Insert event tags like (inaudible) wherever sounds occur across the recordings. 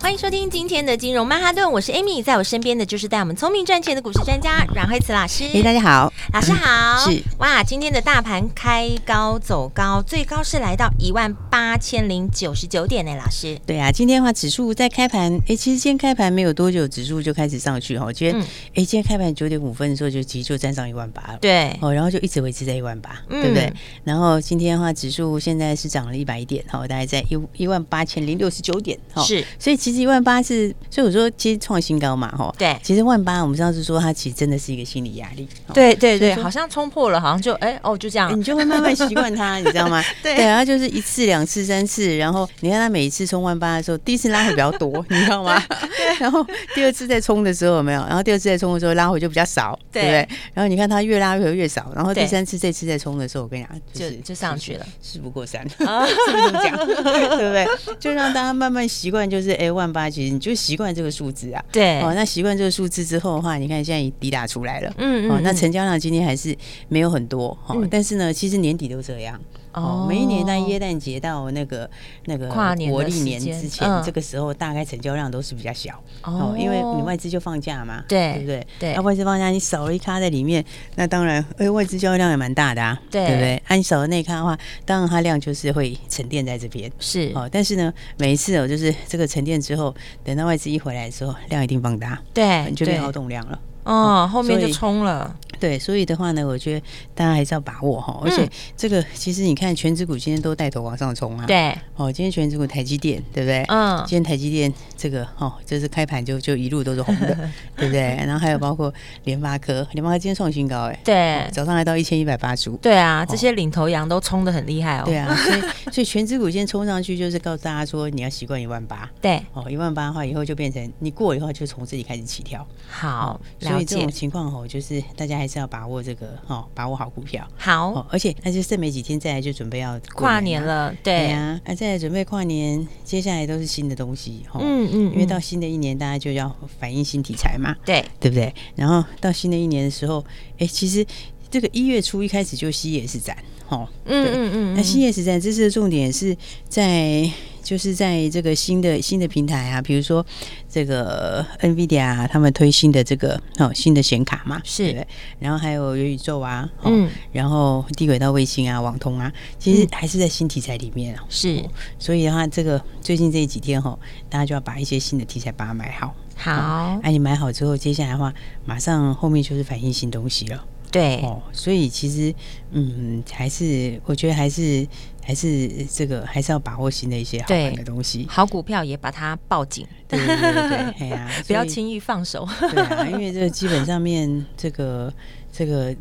欢迎收听今天的金融曼哈顿，我是 Amy，在我身边的就是带我们聪明赚钱的股市专家阮慧慈老师。哎，大家好，老师好。是哇，今天的大盘开高走高，最高是来到一万八千零九十九点呢，老师。对啊，今天的话指数在开盘，哎，其实今天开盘没有多久，指数就开始上去哈。我觉得，哎、嗯，今天开盘九点五分的时候就其实就站上一万八了。对，哦，然后就一直维持在一万八，对不对？然后今天的话，指数现在是涨了一百点，哈，大概在一一万八千零六十九点，哈，是。所以其实一万八是。所以我说，其实创新高嘛，哈，对，其实万八，我们上次说它其实真的是一个心理压力，对对对，好像冲破了，好像就哎哦就这样，(laughs) 你就会慢慢习惯它，你知道吗？(laughs) 对，对，然后就是一次、两次、三次，然后你看它每一次冲万八的时候，第一次拉回比较多，你知道吗？(laughs) 对，然后第二次再冲的时候有没有？然后第二次再冲的时候拉回就比较少，对不对？然后你看它越拉回越少，然后第三次、这次再冲的时候，我跟你讲，就就上去了，事不过三，是不是这么讲？对不对？就让大家慢慢习惯，就是哎万八，其实你就习惯这个数字。啊，对哦，那习惯这个数字之后的话，你看现在已抵达出来了，嗯，嗯，哦，那成交量今天还是没有很多，哈、嗯，但是呢，其实年底都这样。哦，每一年在耶诞节到那个那个跨年国历年之前，这个时候大概成交量都是比较小。哦，因为你外资就放假嘛，对对不对？对，那外资放假，你少了一咖在里面，那当然，哎，外资交易量也蛮大的啊，对。不对？那你少了那一咖的话，当然它量就是会沉淀在这边，是。哦。但是呢，每一次哦，就是这个沉淀之后，等到外资一回来的时候，量一定放大，对，你就变好动量了。哦，后面就冲了。对，所以的话呢，我觉得大家还是要把握哈。而且这个其实你看，全指股今天都带头往上冲啊。对。哦，今天全指股台积电，对不对？嗯。今天台积电这个哦，就是开盘就就一路都是红的，(laughs) 对不对？然后还有包括联发科，联发科今天创新高哎。对。早上来到一千一百八十五。对啊，这些领头羊都冲的很厉害哦。对啊，(laughs) 所以所以全指股今天冲上去，就是告诉大家说，你要习惯一万八。对。哦，一万八的话，以后就变成你过以后就从这里开始起跳。好。所以这种情况哦，就是大家还是要把握这个哦，把握好股票。好，而且那就剩没几天，再来就准备要跨年了。对呀，啊，再来准备跨年，接下来都是新的东西。嗯嗯，因为到新的一年，大家就要反映新题材嘛。对，对不对？然后到新的一年的时候，哎，其实这个一月初一开始就 CES 展。哦，嗯嗯嗯，那 CES 展这次的重点是在。就是在这个新的新的平台啊，比如说这个 NVIDIA 啊，他们推新的这个哦新的显卡嘛，是。对，然后还有元宇宙啊，嗯，然后低轨道卫星啊，网通啊，其实还是在新题材里面啊，是，所以的话，这个最近这几天哈，大家就要把一些新的题材把它买好，好，哎，你买好之后，接下来的话，马上后面就是反映新东西了，对，哦，所以其实嗯，还是我觉得还是。还是这个，还是要把握新的一些好玩的东西，好股票也把它抱紧，对对对对，(laughs) 哎呀，不要轻易放手。对啊，因为这个基本上面这个。这个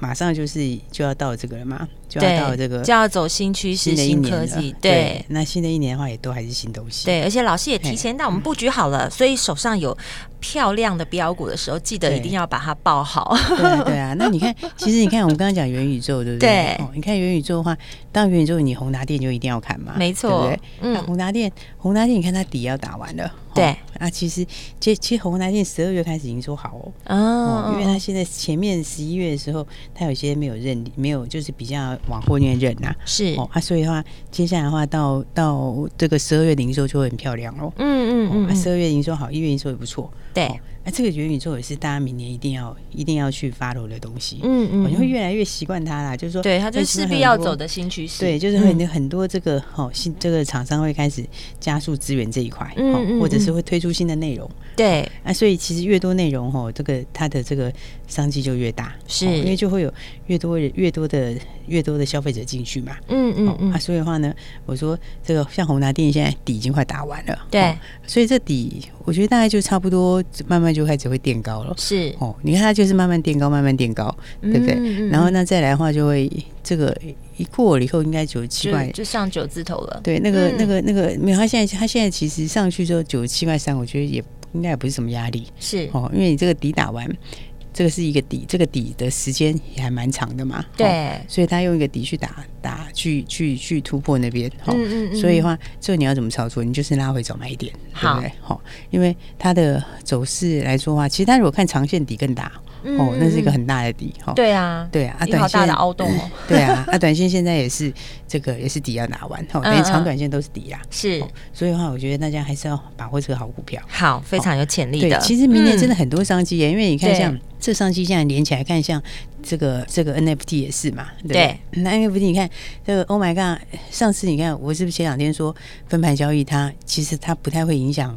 马上就是就要到这个了嘛，就要到这个就要走新趋势、新科技。对，那新的一年的话，也都还是新东西。对，而且老师也提前带我们布局好了，所以手上有漂亮的标股的时候，记得一定要把它抱好。对对啊，(laughs) 那你看，其实你看，我们刚刚讲元宇宙，对不对？对。你看元宇宙的话，当元宇宙，你宏达电就一定要看嘛，没错，对不对？嗯，宏达电，宏达电，你看它底要打完了。对，啊，其实，其实，其实宏达电十二月开始已经说好哦，哦，因为他现在前面十一月的时候，他有些没有认，没有就是比较往后面认呐，是。哦，啊，所以的话，接下来的话到到这个十二月营收就会很漂亮哦，嗯嗯嗯，十二月营收好，一月营收也不错，对。那这个元宇宙也是大家明年一定要一定要去 follow 的东西，嗯嗯，你会越来越习惯它啦。就是说，对，它就势必要走的新趋势。对，就是很很多这个哦新这个厂商会开始加速资源这一块，嗯，或者是会推出新的内容。对，啊，所以其实越多内容哦，这个它的这个商机就越大，是因为就会有越多越多的越多的消费者进去嘛。嗯嗯嗯。啊，所以的话呢，我说这个像宏达电现在底已经快打完了，对，所以这底我觉得大概就差不多慢慢就开始会垫高了，是哦，你看它就是慢慢垫高，慢慢垫高，对不对？然后那再来的话，就会这个一过了以后，应该九十七块就，就上九字头了。对，那个、嗯、那个那个没有，他现在他现在其实上去之后九十七块三，我觉得也应该也不是什么压力。是哦，因为你这个底打完。这个是一个底，这个底的时间也还蛮长的嘛。对、哦，所以他用一个底去打打去去去突破那边。哦、嗯嗯嗯。所以的话，这个你要怎么操作？你就是拉回早买点，好对不对？好、哦，因为它的走势来说的话，其实它如果看长线底更大。哦，那是一个很大的底哈。对啊，对啊，一个好大的凹洞哦。(laughs) 对啊，啊，短线现在也是这个也是底要拿完，哈，等于长短线都是底啦。是，所以的话，我觉得大家还是要把握这个好股票。好，非常有潜力的。其实明年真的很多商机耶，因为你看像这商机现在连起来看，像这个这个 NFT 也是嘛。对，那 NFT 你看这个 Oh my God，上次你看我是不是前两天说分盘交易，它其实它不太会影响。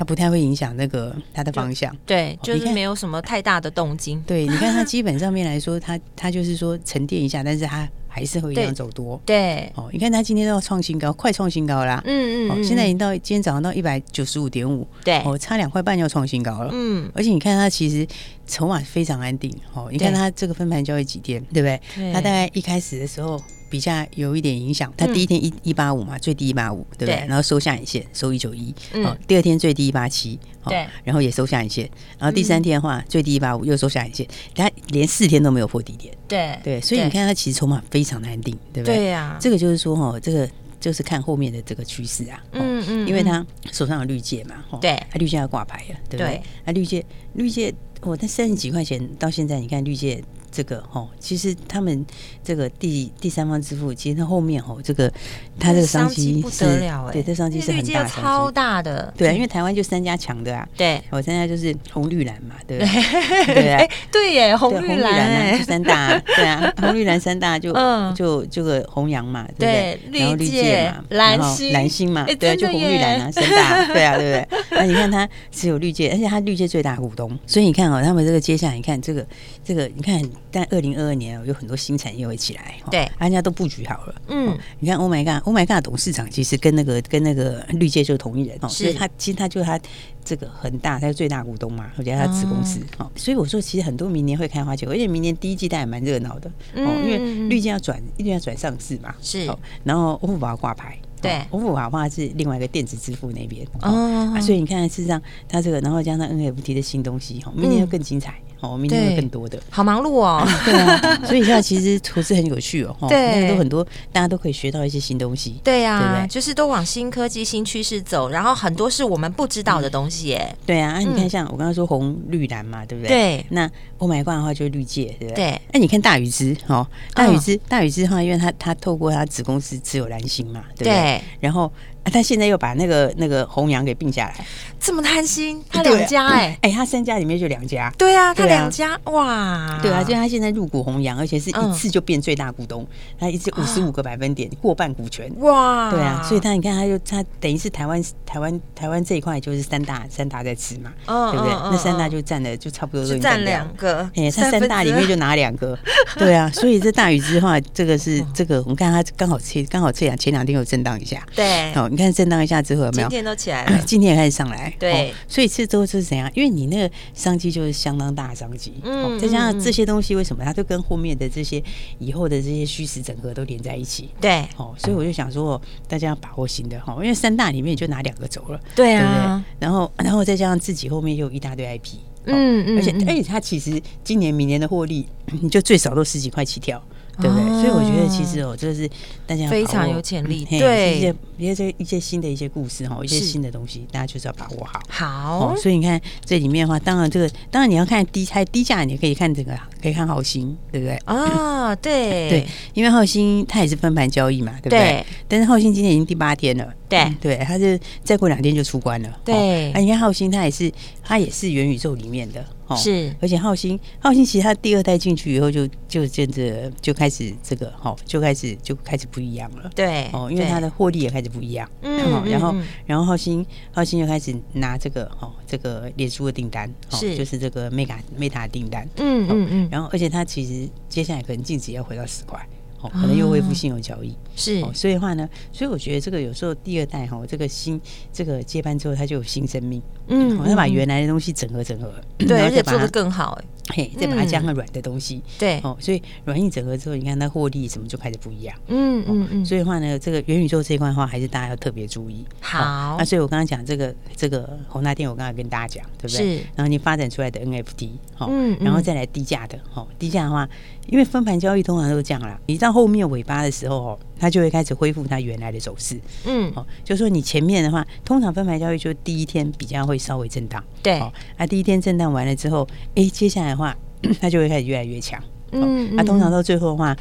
它不太会影响那个它的方向，对，就是没有什么太大的动静。对，你看它 (laughs) 基本上面来说，它它就是说沉淀一下，但是它还是会一样走多。对，哦，你看它今天都要创新高，快创新高啦。嗯嗯，哦，现在已经到今天早上到一百九十五点五，对，哦，差两块半就要创新高了。嗯，而且你看它其实筹码非常安定。哦，你看它这个分盘交易几天，对不对？它大概一开始的时候。比较有一点影响，它第一天一一八五嘛，最低一八五，对不对？然后收下影线，收一九一，哦，第二天最低一八七，对，然后也收下影线，然后第三天的话，最低一八五，又收下影线，它连四天都没有破低点，对对，所以你看它其实筹码非常难定，对不对？对呀，这个就是说哈，这个就是看后面的这个趋势啊，嗯嗯，因为他手上有绿界嘛，对，它绿界要挂牌了，对不对？它绿界绿界，哦，那三十几块钱到现在，你看绿界。这个哈，其实他们这个第第三方支付，其实它后面哈，这个它这个商机不得了哎，对，这商机是很大，超大的，对啊，因为台湾就三家强的啊，对，我现在就是红绿蓝嘛，对不对？(laughs) 对啊，对耶，红绿蓝三大，对啊，(laughs) 红绿蓝三大就就这个红洋嘛，对不对？然后绿界嘛，蓝星蓝星嘛，对啊，就红绿蓝啊三大，(laughs) 对啊，对不对？那你看它只有绿界，而且它绿界最大股东，所以你看哦，他们这个接下来你看这个这个，你看。但二零二二年有很多新产业会起来，对，人家都布局好了。嗯，你看，Oh my God，Oh my God，董事长其实跟那个跟那个绿界就是同一人，所以他其实他就他这个很大，他是最大股东嘛，我觉得他子公司。哦，所以我说其实很多明年会开花结果，而且明年第一季他也蛮热闹的哦，因为绿界要转一定要转上市嘛，是，然后欧付宝要挂牌，对，欧付宝的话是另外一个电子支付那边哦，所以你看事实上它这个，然后加上 NFT 的新东西，哈，明年会更精彩。哦，明天会更多的，好忙碌哦。(laughs) 对啊，所以现在其实投资很有趣哦。(laughs) 对，都很多，大家都可以学到一些新东西。对呀，就是都往新科技、新趋势走，然后很多是我们不知道的东西耶。对啊，你看像我刚刚说红绿蓝嘛，对不对？对。那 Oh my God 的话就是绿界，对不对？对。那你看大宇之哦，大宇资，大宇之的话，因为他他透过他子公司持有蓝星嘛，对不对？然后。啊！他现在又把那个那个弘洋给并下来，这么贪心，他两家哎哎，他三家里面就两家，对啊，他两家哇，对啊，就他现在入股弘洋，而且是一次就变最大股东，他一次五十五个百分点过半股权，哇，对啊，所以他你看，他就他等于是台湾台湾台湾这一块就是三大三大在吃嘛，对不对？那三大就占了就差不多占两个，哎，他三大里面就拿两个，(laughs) 对啊，所以这大宇资的话，这个是这个我们看他刚好切刚好这两前两天有震荡一下，对，好。你看震荡一下之后有没有？今天都起来了，(clears throat) 今天也开始上来。对，所以这都是怎样？因为你那个商机就是相当大的商机，嗯，再加上这些东西，为什么它就跟后面的这些以后的这些虚实整合都连在一起？对，哦，所以我就想说，大家要把握新的哈，因为三大里面就拿两个走了，对啊，然后然后再加上自己后面又有一大堆 IP，嗯嗯，而且而且它其实今年明年的获利，你就最少都十几块起跳。对不对？所以我觉得其实哦，这是大家非常有潜力，对一些一些一些新的一些故事哈，一些新的东西，大家就是要把握好。好，所以你看这里面的话，当然这个当然你要看低开低价，你可以看这个，可以看浩兴，对不对？啊，对 (laughs) 对，因为浩兴它也是分盘交易嘛，对不对？但是浩兴今天已经第八天了，对对，他是再过两天就出关了，对。啊，你看浩兴他也是他也是元宇宙里面的。是，而且浩兴，浩兴其实他第二代进去以后就，就就真的就开始这个，哈，就开始就开始不一样了。对，哦，因为他的获利也开始不一样。嗯，然后然后浩兴，浩兴就开始拿这个，哈，这个脸书的订单，是，就是这个 Meta Meta 订单。嗯嗯嗯。然后，而且他其实接下来可能净值要回到十块。哦，可能又恢复信用交易，是，所以的话呢，所以我觉得这个有时候第二代哈，这个新这个接班之后，它就有新生命，嗯，他把原来的东西整合整合，对，而且做得更好，嘿，再把它加上软的东西，嗯、对哦，所以软硬整合之后，你看它获利什么就开始不一样，嗯嗯嗯，所以的话呢，这个元宇宙这一块的话，还是大家要特别注意。好，那、啊、所以我刚刚讲这个这个宏大电，我刚刚跟大家讲，对不对？是。然后你发展出来的 NFT，好、哦，嗯，然后再来低价的，好、哦，低价的话，因为分盘交易通常都是这样啦，你到后面尾巴的时候，哦，它就会开始恢复它原来的走势，嗯，哦，就是说你前面的话，通常分盘交易就第一天比较会稍微震荡，对，哦，那、啊、第一天震荡完了之后，哎，接下来的话。(clears throat) 它就会开始越来越强，嗯，它、啊、通常到最后的话，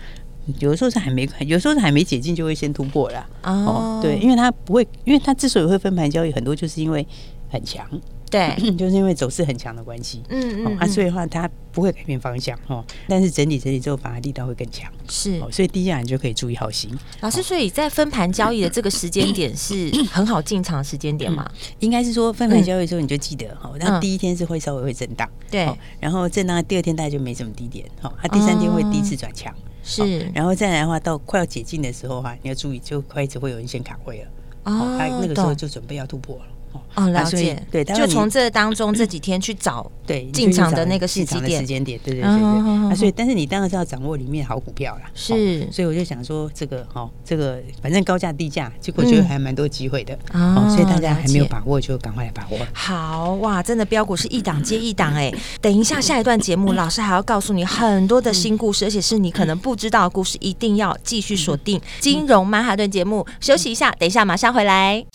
有的时候是还没，有的时候是还没解禁就会先突破了，哦，对，因为它不会，因为它之所以会分盘交易，很多就是因为很强。对，(clears throat) 就是因为走势很强的关系，嗯嗯，啊，所以的话它不会改变方向哦，但是整理整理之后，反而力道会更强，是，所以低价你就可以注意好心。老师，所以在分盘交易的这个时间点是 (clears throat) 很好进场的时间点吗？应该是说分盘交易之后你就记得哈，那第一天是会稍微会震荡，对，然后震荡第二天大概就没什么低点，好，它第三天会第一次转强，是，然后再来的话到快要解禁的时候哈，你要注意就开始会有人先卡位了，哦，它那个时候就准备要突破了。哦，了解，对，就从这当中这几天去找对进场的那个时机点，时间点，对对对对，啊，所以但是你当然是要掌握里面好股票啦，是，所以我就想说这个哦，这个反正高价低价，结果就还蛮多机会的，哦，所以大家还没有把握就赶快来把握。好哇，真的标股是一档接一档哎，等一下下一段节目，老师还要告诉你很多的新故事，而且是你可能不知道的故事，一定要继续锁定金融曼哈顿节目。休息一下，等一下马上回来。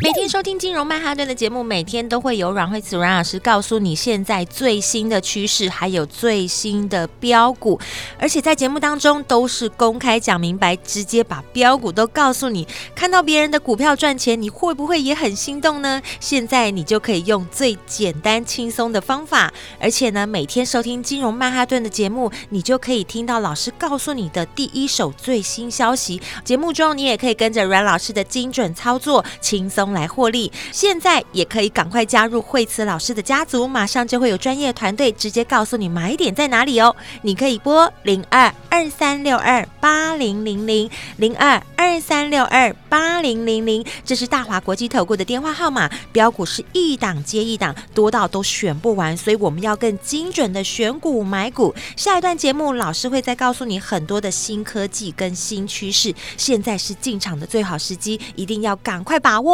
每天收听金融曼哈顿的节目，每天都会有阮慧慈阮老师告诉你现在最新的趋势，还有最新的标股，而且在节目当中都是公开讲明白，直接把标股都告诉你。看到别人的股票赚钱，你会不会也很心动呢？现在你就可以用最简单轻松的方法，而且呢，每天收听金融曼哈顿的节目，你就可以听到老师告诉你的第一手最新消息。节目中你也可以跟着阮老师的精准操作，请轻松。来获利，现在也可以赶快加入惠慈老师的家族，马上就会有专业团队直接告诉你买点在哪里哦。你可以拨零二二三六二八零零零零二二三六二八零零零，这是大华国际投顾的电话号码。标股是一档接一档，多到都选不完，所以我们要更精准的选股买股。下一段节目，老师会再告诉你很多的新科技跟新趋势，现在是进场的最好时机，一定要赶快把握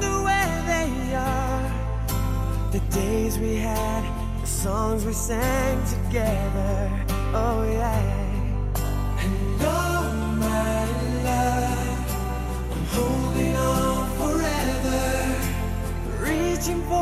days we had, the songs we sang together. Oh yeah. And all my love, I'm holding on forever, reaching for.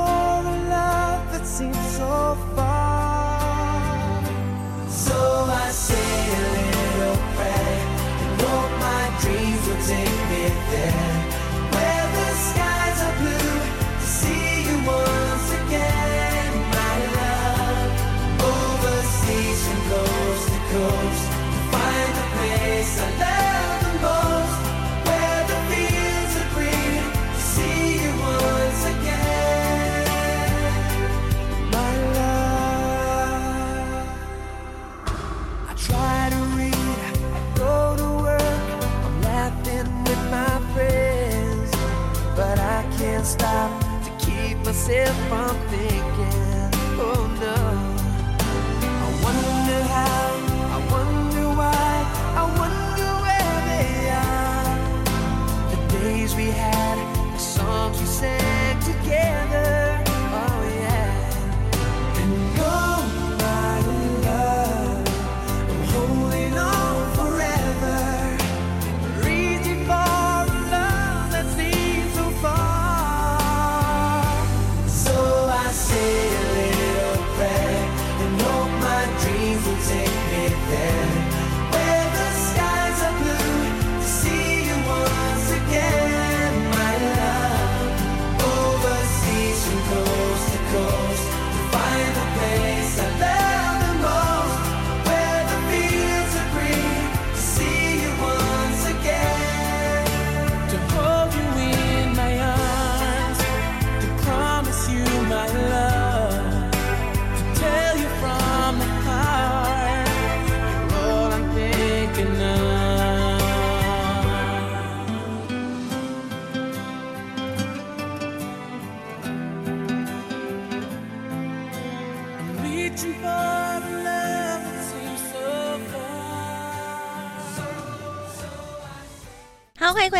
欢迎回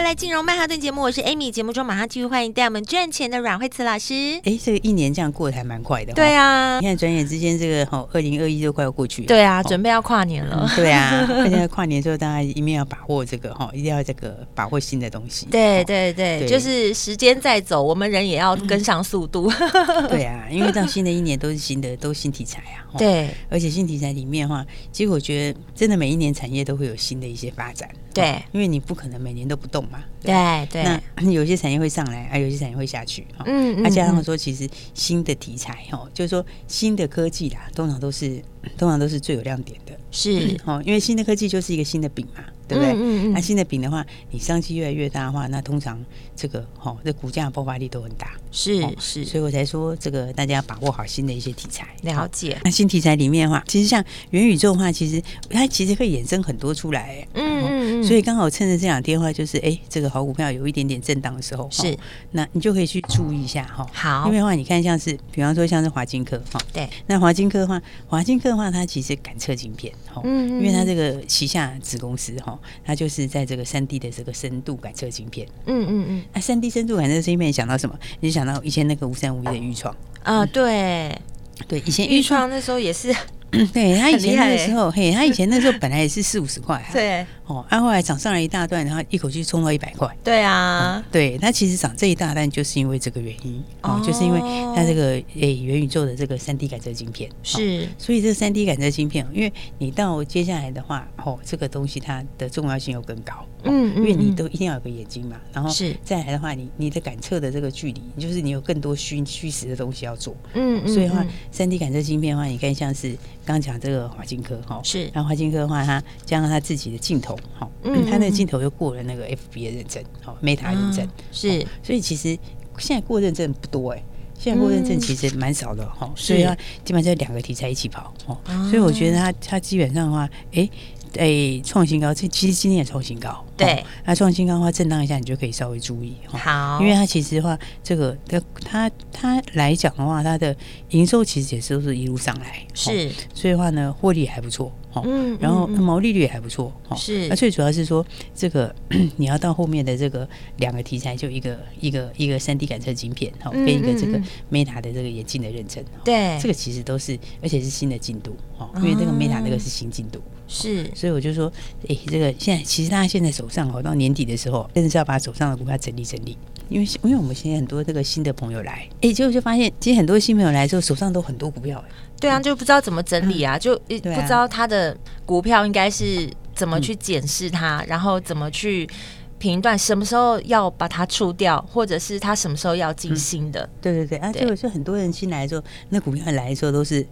来，金融曼哈顿节目，我是 Amy。节目中马上继续欢迎带我们赚钱的阮慧慈老师。哎，这个一年这样过得还蛮快的。对啊，你看转眼之间，这个哈，二零二一就快要过去了。对啊，准备要跨年了。对啊，现在跨年之后，大家一面要把握这个哈，一定要这个把握新的东西。对对对，就是时间在走，我们人也要跟上速度。(laughs) 对啊，因为到新的一年都是新的，都新题材啊。对，而且新题材里面的话，其实我觉得真的每一年产业都会有新的一些发展。对，因为你不可能每年都不动嘛。对对，那有些产业会上来，啊，有些产业会下去。嗯嗯，那加上说，其实新的题材哈，就是说新的科技啦，通常都是通常都是最有亮点的。是哦，因为新的科技就是一个新的饼嘛。对不对？嗯嗯，那新的饼的话，你商机越来越大的话，那通常这个哈，这股价爆发力都很大。是是，所以我才说这个大家要把握好新的一些题材。了解。那新题材里面的话，其实像元宇宙的话，其实它其实可以衍生很多出来。嗯嗯嗯。所以刚好趁着这两天的话，就是哎，这个好股票有一点点震荡的时候，是，那你就可以去注意一下哈。好。因为的话，你看像是，比方说像是华金科哈。对。那华金科的话，华金科的话，它其实感测晶片哈。因为它这个旗下子公司哈。它就是在这个三 D 的这个深度感测晶片，嗯嗯嗯，那三 D 深度感测晶片想到什么？你就想到以前那个无三无一的预创。啊，对。对，以前预创那时候也是。(laughs) 对他以前那个时候，嘿，他以前那时候本来也是四五十块，(laughs) 对，哦，他后来涨上来一大段，然后一口气冲到一百块，对啊，对，他其实涨这一大段就是因为这个原因，哦，就是因为它这个诶元宇宙的这个三 D 感测晶片。是，所以这个三 D 感测晶片，因为你到接下来的话，哦，这个东西它的重要性又更高，嗯，因为你都一定要有个眼睛嘛，然后是。再来的话，你你的感测的这个距离，就是你有更多虚虚实的东西要做，嗯，所以的话，三 D 感测晶片的话，你看像是。刚讲这个华金科哈，是，然后华金科的话，它加上它自己的镜头哈，嗯，他那个镜头又过了那个 FB 的认证，好，Meta 认证，是，所以其实现在过认证不多哎，现在过认证其实蛮少的哈，所以它基本上两个题材一起跑哦，所以我觉得它它基本上的话，哎。哎，创新高，这其实今天也创新高。对，那创新高的话，震荡一下，你就可以稍微注意。好，因为它其实的话，这个它它它来讲的话，它的营收其实也是都是一路上来，是，所以的话呢，获利还不错。嗯，然后毛利率也还不错。是，那最主要是说，这个 (coughs) 你要到后面的这个两个题材，就一个一个一个三 D 感测晶片，哈，跟一个这个 Meta 的这个眼镜的认证。对，这个其实都是，而且是新的进度。哈，因为这个 Meta 那个是新进度。是，所以我就说，哎，这个现在其实大家现在手上哦，到年底的时候，真的是要把手上的股票整理整理，因为因为我们现在很多这个新的朋友来，哎，结果就发现，其实很多新朋友来之后，手上都很多股票，哎，对啊，就不知道怎么整理啊，就不知道他的股票应该是怎么去检视它，然后怎么去评断什么时候要把它出掉，或者是他什么时候要进新的。对对对，啊，结果就很多人新来的时候，那股票来的时候都是。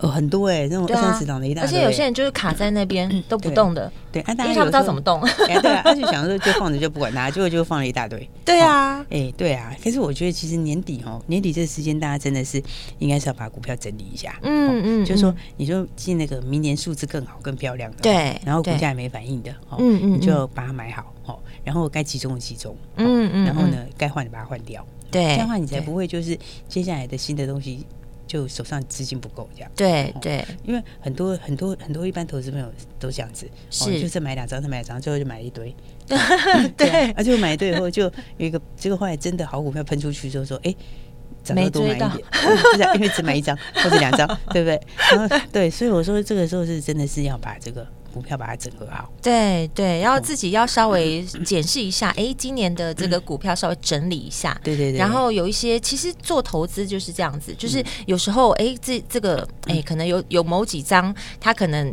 哦，很多哎，那种二三十档的一大堆，而且有些人就是卡在那边 (clears throat) 都不动的，对，因为他不知道怎么动，(laughs) 对啊，他就想说就放着就不管它，结果就放了一大堆，(laughs) 对啊，哎，对啊，可是我觉得其实年底哦，年底这个时间大家真的是应该是要把股票整理一下，嗯嗯，就是说你说进那个明年数字更好更漂亮的，对，然后股价也没反应的，嗯嗯，你就把它买好哦，然后该集中的集中，嗯嗯，然后呢该换的把它换掉，对，这样的话你才不会就是接下来的新的东西。就手上资金不够这样，对对，因为很多很多很多一般投资朋友都这样子，是。就是买两张，他买两张，最后就买了一堆，(laughs) 对，而且买一堆以后就有一个这个后来真的好股票喷出去之后说，哎，涨得多买一点，(laughs) 因为只买一张或者两张，对不对？然后对，所以我说这个时候是真的是要把这个。股票把它整合好，对对，然后自己要稍微检视一下，(coughs) 哎，今年的这个股票稍微整理一下，对对对。然后有一些，其实做投资就是这样子，就是有时候，哎，这这个，哎，可能有有某几张，他可能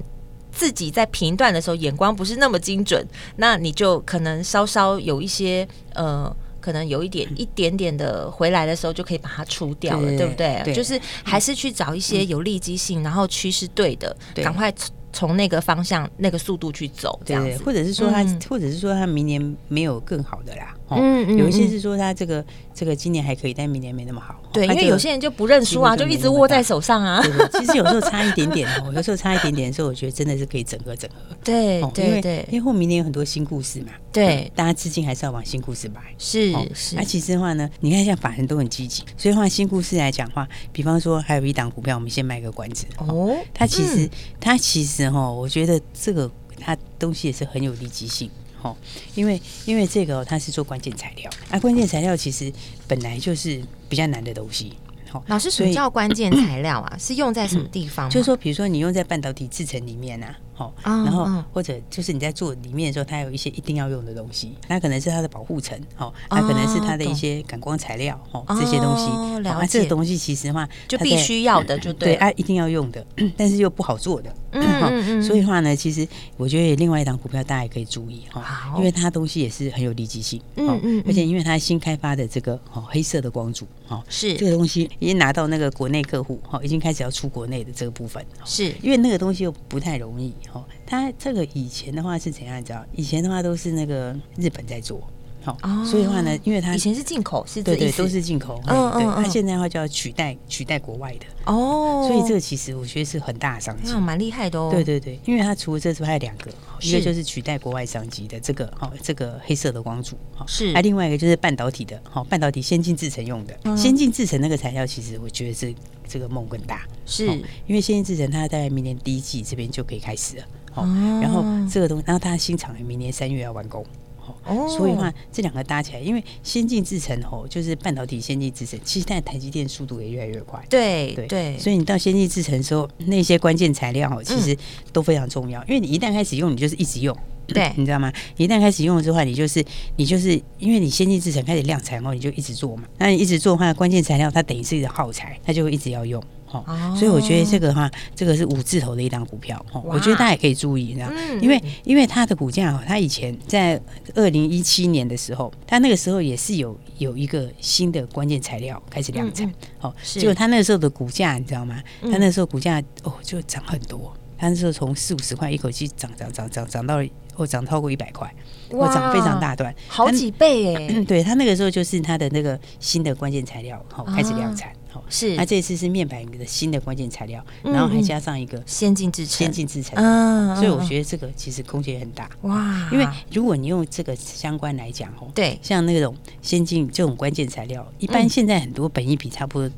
自己在评断的时候眼光不是那么精准，那你就可能稍稍有一些，呃，可能有一点一点点的回来的时候，就可以把它出掉了，对不对？就是还是去找一些有利基性，然后趋势对的，赶快。从那个方向、那个速度去走，这样子，或者是说他，或者是说他明年没有更好的啦。嗯嗯，有一些是说他这个这个今年还可以，但明年没那么好。对，因为有些人就不认输啊，就一直握在手上啊。其实有时候差一点点哦，(laughs) 有时候差一点点的时候，我觉得真的是可以整合整合。对对对，因为后明年有很多新故事嘛。对，大家资金还是要往新故事买。是是。那其实的话呢，你看像法人都很积极，所以话新故事来讲话，比方说还有一档股票，我们先卖个关子哦。它其实它其实哈，我觉得这个它东西也是很有利基性。哦，因为因为这个它是做关键材料，啊，关键材料其实本来就是比较难的东西。好，老师，什么叫关键材料啊？是用在什么地方？就是说，比如说你用在半导体制成里面啊。哦，然后或者就是你在做里面的时候，它有一些一定要用的东西，那可能是它的保护层，哦，那可能是它的一些感光材料，哦，这些东西，了解。这个东西其实的话，就必须要的，就对，啊，一定要用的，但是又不好做的，(laughs) 嗯，所以的话呢，其实我觉得另外一档股票大家也可以注意哈，因为它东西也是很有利基性，嗯嗯，而且因为它新开发的这个哦黑色的光阻，哦，是。这个东西已经拿到那个国内客户，哦，已经开始要出国内的这个部分，是。因为那个东西又不太容易。哦，他这个以前的话是怎样？你知道，以前的话都是那个日本在做，好，所以的话呢，因为它以前是进口，是对对，都是进口，嗯嗯，它现在的话就要取代取代国外的。哦，所以这个其实我觉得是很大的商机，蛮厉害的哦。对对对，因为它除了这之外还有两个，一个就是取代国外商机的这个哦，这个黑色的光阻，是，还另外一个就是半导体的，好，半导体先进制程用的，先进制程那个材料，其实我觉得是这个梦更大，是。因为先进制程它大概明年第一季这边就可以开始了。哦，然后这个东西，然后它新厂明年三月要完工，哦，所以的话这两个搭起来，因为先进制程哦，就是半导体先进制程，其实现在台积电速度也越来越快，对对对，所以你到先进制程的时候，那些关键材料哦，其实都非常重要，因为你一旦开始用，你就是一直用，对，(clears throat) 你知道吗？一旦开始用了之后，你就是你就是因为你先进制程开始量产后，你就一直做嘛，那你一直做的话，关键材料它等于是一个耗材，它就会一直要用。哦，所以我觉得这个哈，这个是五字头的一档股票，哦，我觉得大家也可以注意，你知道，因为因为它的股价哈，它以前在二零一七年的时候，它那个时候也是有有一个新的关键材料开始量产，哦，结果它那个时候的股价你知道吗？它那时候股价哦就涨很多，它那时候从四五十块一口气涨涨涨涨涨到哦涨超过一百块，哦涨非常大段，好几倍哎，(clears throat) 对，他那个时候就是他的那个新的关键材料哦开始量产。是，那这次是面板的新的关键材料，然后还加上一个先进制成，先进制成，嗯，所以我觉得这个其实空间很大。哇。因为如果你用这个相关来讲哦，对，像那种先进这种关键材料，一般现在很多本益比差不多。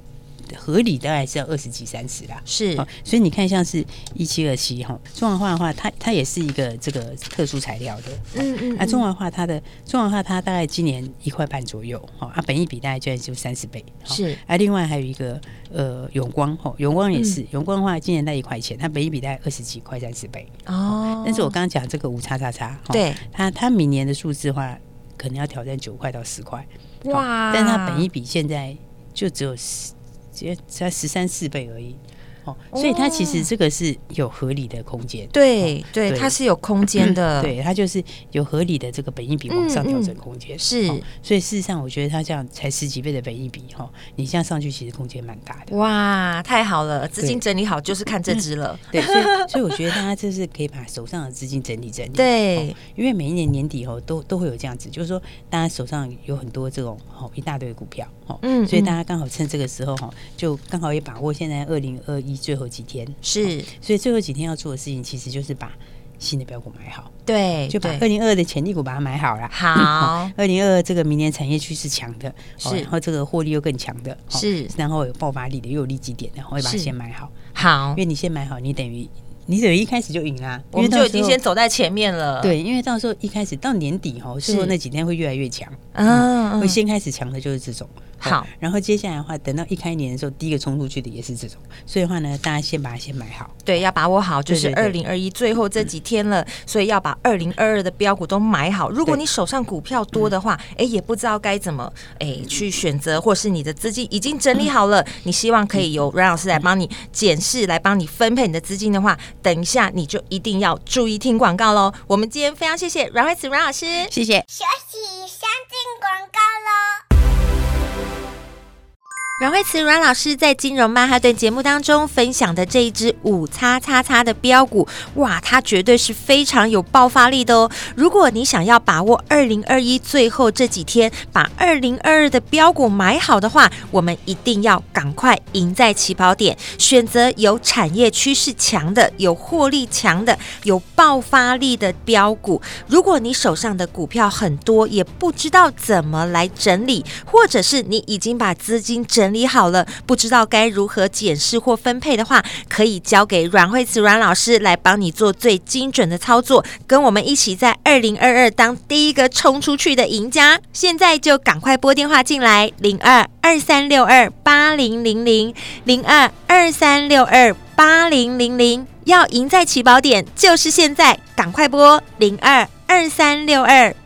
合理大概是要二十几三十啦，是，所以你看像是一七二七哈，中华化的话，它它也是一个这个特殊材料的，嗯嗯，啊中华化它的中华化它大概今年一块半左右，哈，啊，本益比大概就就三十倍，是，啊，另外还有一个呃永光，哈，永光也是永光的话，今年在一块钱，它本益比大概二十几块三十倍，哦，但是我刚刚讲这个五叉叉叉，对，它它明年的数字的话，可能要挑战九块到十块，哇，但它本一比现在就只有十。只才十三四倍而已，哦，所以它其实这个是有合理的空间。对对，它是有空间的。(clears throat) 对，它就是有合理的这个本益比往上调整空间。是，所以事实上，我觉得它这样才十几倍的本益比哈，你这样上去其实空间蛮大的。哇，太好了，资金整理好就是看这只了。(laughs) 对，所以所以我觉得大家就是可以把手上的资金整理整理。对，因为每一年年底哦，都都会有这样子，就是说大家手上有很多这种哦一大堆的股票哦，嗯，所以大家刚好趁这个时候哈，就刚好也把握现在二零二一。最后几天是，所以最后几天要做的事情，其实就是把新的标股买好。对，就把二零二二的潜力股把它买好了。好，(laughs) 二零二二这个明年产业趋势强的，是，然后这个获利又更强的，是，然后有爆发力的，又有利基点的，我会把它先买好。好，因为你先买好，你等于。你等于一开始就赢啦，我们就已经先走在前面了。对，因为到时候一开始到年底哈，最后那几天会越来越强，嗯，会先开始强的就是这种。好，然后接下来的话，等到一开年的时候，第一个冲出去的也是这种。所以的话呢，大家先把它先买好。对，要把握好，就是二零二一最后这几天了，所以要把二零二二的标股都买好。如果你手上股票多的话，哎，也不知道该怎么哎去选择，或是你的资金已经整理好了，你希望可以由阮老师来帮你检视，来帮你分配你的资金的话，等一下你就一定要注意听广告喽。我们今天非常谢谢阮惠慈阮老师，谢谢。休息，先进广告喽。阮慧慈阮老师在金融曼哈顿节目当中分享的这一支五叉叉叉的标股，哇，它绝对是非常有爆发力的哦！如果你想要把握二零二一最后这几天把二零二二的标股买好的话，我们一定要赶快赢在起跑点，选择有产业趋势强的、有获利强的、有爆发力的标股。如果你手上的股票很多，也不知道怎么来整理，或者是你已经把资金整理好了，不知道该如何检视或分配的话，可以交给阮惠慈阮老师来帮你做最精准的操作，跟我们一起在二零二二当第一个冲出去的赢家。现在就赶快拨电话进来，零二二三六二八零零零零二二三六二八零零零，要赢在起跑点就是现在，赶快拨零二二三六二